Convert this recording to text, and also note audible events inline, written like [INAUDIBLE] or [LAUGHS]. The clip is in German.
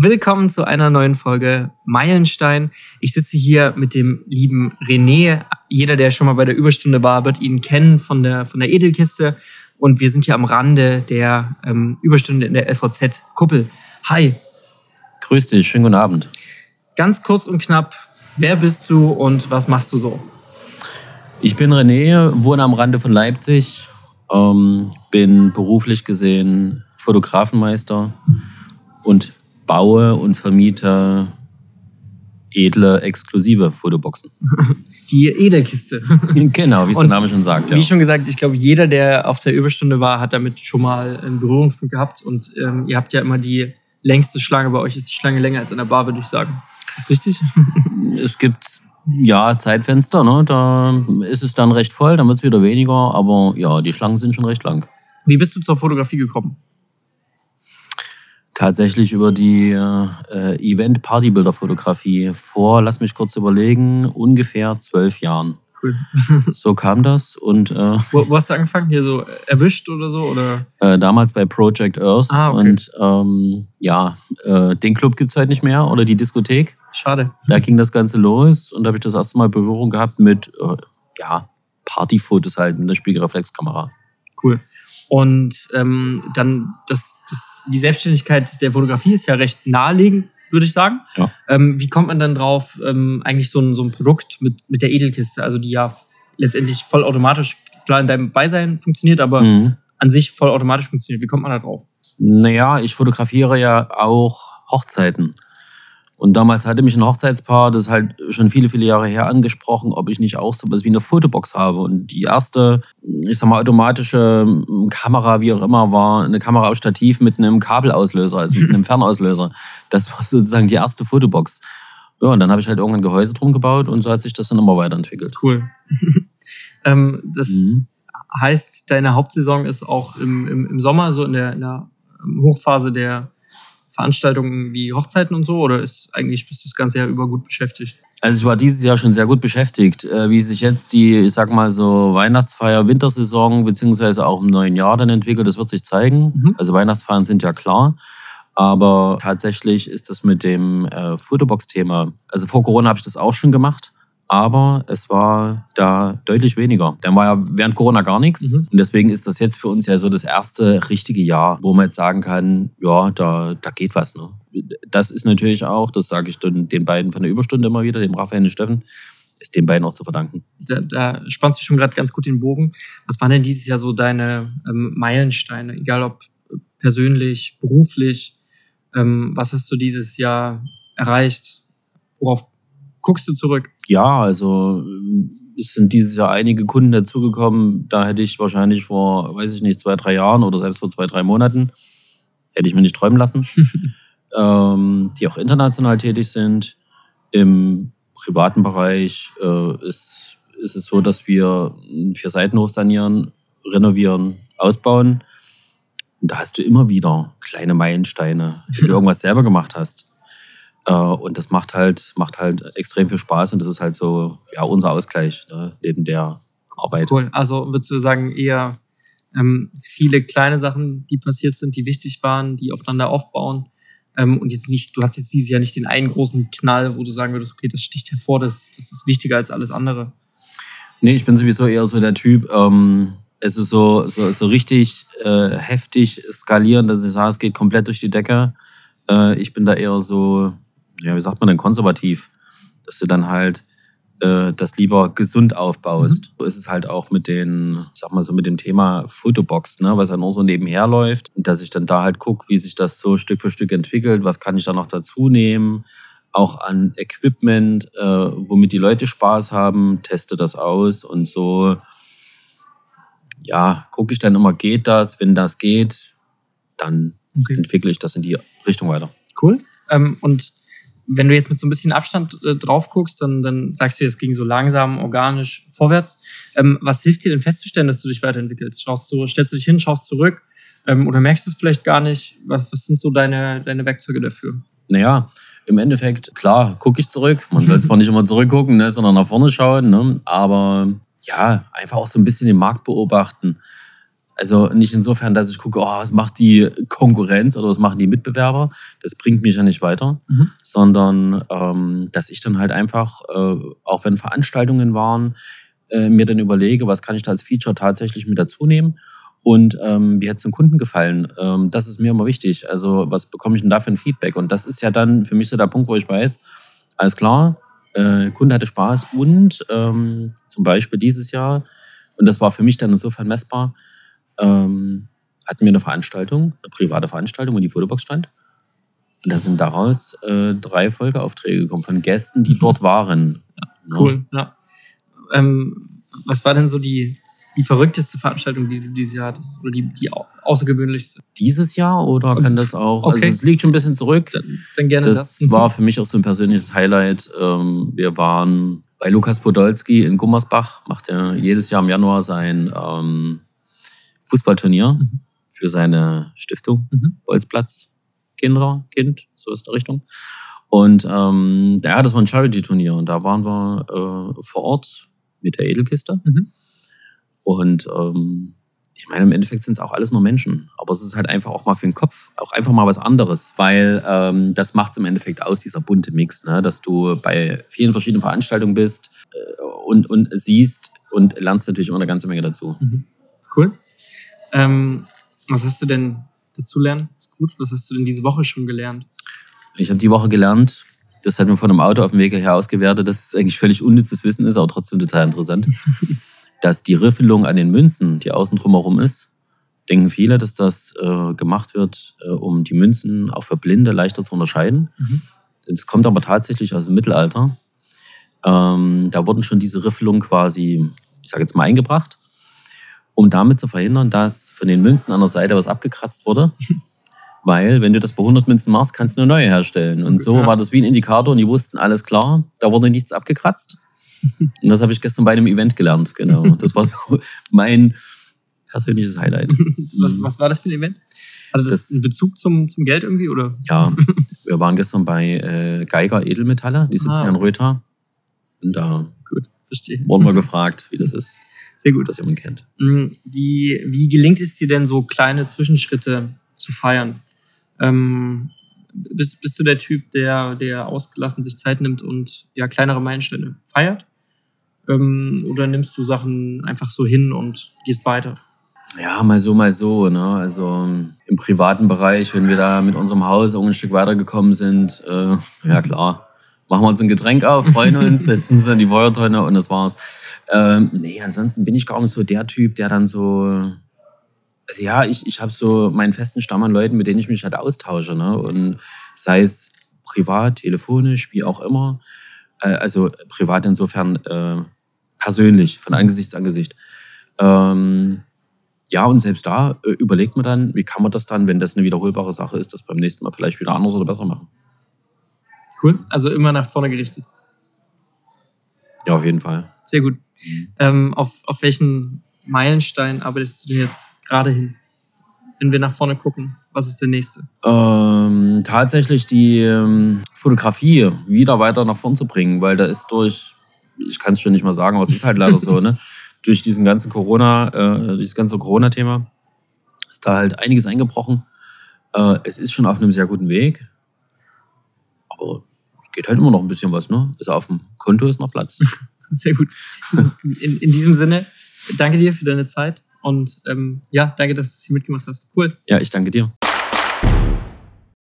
Willkommen zu einer neuen Folge Meilenstein. Ich sitze hier mit dem lieben René. Jeder, der schon mal bei der Überstunde war, wird ihn kennen von der, von der Edelkiste. Und wir sind hier am Rande der ähm, Überstunde in der LVZ Kuppel. Hi. Grüß dich, schönen guten Abend. Ganz kurz und knapp, wer bist du und was machst du so? Ich bin René, wohne am Rande von Leipzig, ähm, bin beruflich gesehen Fotografenmeister und baue und vermiete edle, exklusive Fotoboxen. [LAUGHS] Die Edelkiste. [LAUGHS] genau, wie es der Name schon sagt. Ja. Wie schon gesagt, ich glaube, jeder, der auf der Überstunde war, hat damit schon mal einen Berührungspunkt gehabt. Und ähm, ihr habt ja immer die längste Schlange. Bei euch ist die Schlange länger als in der Bar, würde ich sagen. Ist das richtig? [LAUGHS] es gibt ja Zeitfenster, ne? da ist es dann recht voll, dann wird es wieder weniger. Aber ja, die Schlangen sind schon recht lang. Wie bist du zur Fotografie gekommen? Tatsächlich über die äh, Event-Partybilder-Fotografie vor, lass mich kurz überlegen, ungefähr zwölf Jahren. Cool. [LAUGHS] so kam das und. Äh, wo, wo, hast du angefangen? Hier so erwischt oder so? Oder? Äh, damals bei Project Earth. Ah, okay. Und ähm, ja, äh, den Club gibt es heute nicht mehr oder die Diskothek. Schade. Da ging das Ganze los und da habe ich das erste Mal Berührung gehabt mit äh, ja, Partyfotos halt mit einer Spiegelreflexkamera. Cool. Und ähm, dann das, das, die Selbstständigkeit der Fotografie ist ja recht naheliegend, würde ich sagen. Ja. Ähm, wie kommt man dann drauf, ähm, eigentlich so ein, so ein Produkt mit, mit der Edelkiste, also die ja letztendlich vollautomatisch klar in deinem Beisein funktioniert, aber mhm. an sich vollautomatisch funktioniert. Wie kommt man da drauf? Naja, ich fotografiere ja auch Hochzeiten. Und damals hatte mich ein Hochzeitspaar, das halt schon viele, viele Jahre her angesprochen, ob ich nicht auch so was wie eine Fotobox habe. Und die erste, ich sag mal, automatische Kamera, wie auch immer, war eine Kamera auf Stativ mit einem Kabelauslöser, also mit einem [LAUGHS] Fernauslöser. Das war sozusagen die erste Fotobox. Ja, und dann habe ich halt irgendein Gehäuse drum gebaut und so hat sich das dann immer weiterentwickelt. Cool. [LAUGHS] ähm, das mhm. heißt, deine Hauptsaison ist auch im, im, im Sommer, so in der, in der Hochphase der Veranstaltungen wie Hochzeiten und so? Oder ist eigentlich bist du das ganze Jahr über gut beschäftigt? Also ich war dieses Jahr schon sehr gut beschäftigt. Äh, wie sich jetzt die, ich sag mal so, Weihnachtsfeier, Wintersaison beziehungsweise auch im neuen Jahr dann entwickelt, das wird sich zeigen. Mhm. Also Weihnachtsfeiern sind ja klar. Aber tatsächlich ist das mit dem äh, Fotobox-Thema, also vor Corona habe ich das auch schon gemacht aber es war da deutlich weniger. Dann war ja während Corona gar nichts. Mhm. Und deswegen ist das jetzt für uns ja so das erste richtige Jahr, wo man jetzt sagen kann, ja, da, da geht was. Ne? Das ist natürlich auch, das sage ich dann den beiden von der Überstunde immer wieder, dem Raphael und Steffen, ist den beiden auch zu verdanken. Da, da spannst du schon gerade ganz gut den Bogen. Was waren denn dieses Jahr so deine ähm, Meilensteine, egal ob persönlich, beruflich? Ähm, was hast du dieses Jahr erreicht? Worauf guckst du zurück? Ja, also es sind dieses Jahr einige Kunden dazugekommen. Da hätte ich wahrscheinlich vor, weiß ich nicht, zwei, drei Jahren oder selbst vor zwei, drei Monaten, hätte ich mir nicht träumen lassen, [LAUGHS] ähm, die auch international tätig sind. Im privaten Bereich äh, ist, ist es so, dass wir einen Vier-Seitenhof sanieren, renovieren, ausbauen. Und da hast du immer wieder kleine Meilensteine, wenn du [LAUGHS] irgendwas selber gemacht hast. Äh, und das macht halt, macht halt extrem viel Spaß und das ist halt so ja, unser Ausgleich ne, neben der Arbeit. Cool. Also würdest du sagen, eher ähm, viele kleine Sachen, die passiert sind, die wichtig waren, die aufeinander aufbauen. Ähm, und jetzt nicht, du hast jetzt dieses Jahr nicht den einen großen Knall, wo du sagen würdest, okay, das sticht hervor, das, das ist wichtiger als alles andere. Nee, ich bin sowieso eher so der Typ, ähm, es ist so, so, so richtig äh, heftig skalieren, dass ich sage, es geht komplett durch die Decke. Äh, ich bin da eher so, ja, wie sagt man denn, konservativ, dass du dann halt äh, das lieber gesund aufbaust. Mhm. So ist es halt auch mit den, sag mal so, mit dem Thema Fotobox, ne, was ja nur so nebenher läuft, dass ich dann da halt gucke, wie sich das so Stück für Stück entwickelt, was kann ich da noch dazu nehmen, auch an Equipment, äh, womit die Leute Spaß haben, teste das aus und so, ja, gucke ich dann immer, geht das? Wenn das geht, dann okay. entwickle ich das in die Richtung weiter. Cool. Ähm, und wenn du jetzt mit so ein bisschen Abstand äh, drauf guckst, dann, dann sagst du, es ging so langsam, organisch vorwärts. Ähm, was hilft dir denn festzustellen, dass du dich weiterentwickelst? Schaust du, stellst du dich hin, schaust zurück ähm, oder merkst du es vielleicht gar nicht? Was, was sind so deine, deine Werkzeuge dafür? Naja, im Endeffekt, klar, gucke ich zurück. Man soll [LAUGHS] zwar nicht immer zurückgucken, ne, sondern nach vorne schauen, ne? aber ja, einfach auch so ein bisschen den Markt beobachten. Also nicht insofern, dass ich gucke, oh, was macht die Konkurrenz oder was machen die Mitbewerber. Das bringt mich ja nicht weiter, Mhm. sondern ähm, dass ich dann halt einfach, äh, auch wenn Veranstaltungen waren, äh, mir dann überlege, was kann ich da als Feature tatsächlich mit dazu nehmen und ähm, wie hat es dem Kunden gefallen. Ähm, das ist mir immer wichtig. Also was bekomme ich denn da für ein Feedback? Und das ist ja dann für mich so der Punkt, wo ich weiß, alles klar, äh, Kunde hatte Spaß und ähm, zum Beispiel dieses Jahr, und das war für mich dann insofern messbar, ähm, hatten wir eine Veranstaltung, eine private Veranstaltung, wo die Fotobox stand. Und da sind daraus äh, drei Folgeaufträge gekommen von Gästen, die Mhm. dort waren. Ja. Cool, ja. Ähm, was war denn so die, die verrückteste Veranstaltung, die du dieses Jahr hattest? Oder die, die au- außergewöhnlichste? Dieses Jahr oder kann das auch? Okay. Also es liegt schon ein bisschen zurück. Dann, dann gerne Das das. war für mich auch so ein persönliches Highlight. Ähm, wir waren bei Lukas Podolski in Gummersbach, macht er jedes Jahr im Januar sein ähm, Fußballturnier Mhm. für seine Stiftung, Mhm. Bolzplatz, Kinder, Kind, so ist die Richtung. Und ähm, ja, das war ein Charity-Turnier und da waren wir äh, vor Ort mit der Edelkiste. Mhm. Und ähm, ich meine, im Endeffekt sind es auch alles nur Menschen. Aber es ist halt einfach auch mal für den Kopf auch einfach mal was anderes, weil ähm, das macht es im Endeffekt aus, dieser bunte Mix, ne? dass du bei vielen verschiedenen Veranstaltungen bist äh, und, und siehst und lernst natürlich immer eine ganze Menge dazu. Mhm. Cool. Ähm, was hast du denn dazu lernen? Ist gut. Was hast du denn diese Woche schon gelernt? Ich habe die Woche gelernt, das hat mir von einem Auto auf dem Weg hierher ausgewertet, dass es eigentlich völlig unnützes Wissen ist, aber trotzdem total interessant, [LAUGHS] dass die Riffelung an den Münzen, die außen drumherum ist, denken viele, dass das äh, gemacht wird, äh, um die Münzen auch für Blinde leichter zu unterscheiden. Mhm. Es kommt aber tatsächlich aus dem Mittelalter. Ähm, da wurden schon diese Riffelungen quasi, ich sage jetzt mal, eingebracht, um damit zu verhindern, dass von den Münzen an der Seite was abgekratzt wurde. [LAUGHS] Weil, wenn du das bei 100 Münzen machst, kannst du eine neue herstellen. Und so Ja. war das wie ein Indikator und die wussten, alles klar, da wurde nichts abgekratzt. [LAUGHS] Und das habe ich gestern bei einem Event gelernt, genau. [LAUGHS] Das war so mein persönliches Highlight. Was, was war das für ein Event? Hatte das, Das- einen Bezug zum, zum Geld irgendwie? Oder? Ja, wir waren gestern bei äh, Geiger Edelmetalle, die sitzen Ah. ja in Rötha. Und da Gut, wurden wir gefragt, wie das ist, Sehr gut. das jemand kennt. Mm, Wie, wie gelingt es dir denn, so kleine Zwischenschritte zu feiern? Ähm, bist, bist du der Typ, der, der ausgelassen sich Zeit nimmt und ja, kleinere Meilensteine feiert? Ähm, oder nimmst du Sachen einfach so hin und gehst weiter? Ja, mal so, mal so. Ne? Also im privaten Bereich, wenn wir da mit unserem Haus auch ein Stück weitergekommen sind, äh, ja klar, machen wir uns ein Getränk auf, freuen uns, setzen uns an die Feuertonne und das war's. Ähm, nee, ansonsten bin ich gar nicht so der Typ, der dann so. Also ja, ich, ich habe so meinen festen Stamm an Leuten, mit denen ich mich halt austausche. Ne? Und sei es privat, telefonisch, wie auch immer. Äh, also privat insofern äh, persönlich, von Angesicht zu Angesicht. Ähm, ja, und selbst da äh, überlegt man dann, wie kann man das dann, wenn das eine wiederholbare Sache ist, das beim nächsten Mal vielleicht wieder anders oder besser machen. Cool. Also immer nach vorne gerichtet. Ja, auf jeden Fall. Sehr gut. Ähm, auf, auf welchen Meilenstein arbeitest du denn jetzt gerade hin? Wenn wir nach vorne gucken, was ist der nächste? Ähm, tatsächlich die ähm, Fotografie wieder weiter nach vorn zu bringen, weil da ist durch, ich kann es schon nicht mal sagen, aber es ist halt leider so, ne? [LAUGHS] Durch diesen ganzen Corona, äh, dieses ganze Corona-Thema ist da halt einiges eingebrochen. Äh, es ist schon auf einem sehr guten Weg. Aber geht halt immer noch ein bisschen was, ne? Also auf dem Konto ist noch Platz. [LAUGHS] Sehr gut. In, in diesem Sinne, danke dir für deine Zeit und ähm, ja, danke, dass du es hier mitgemacht hast. Cool. Ja, ich danke dir.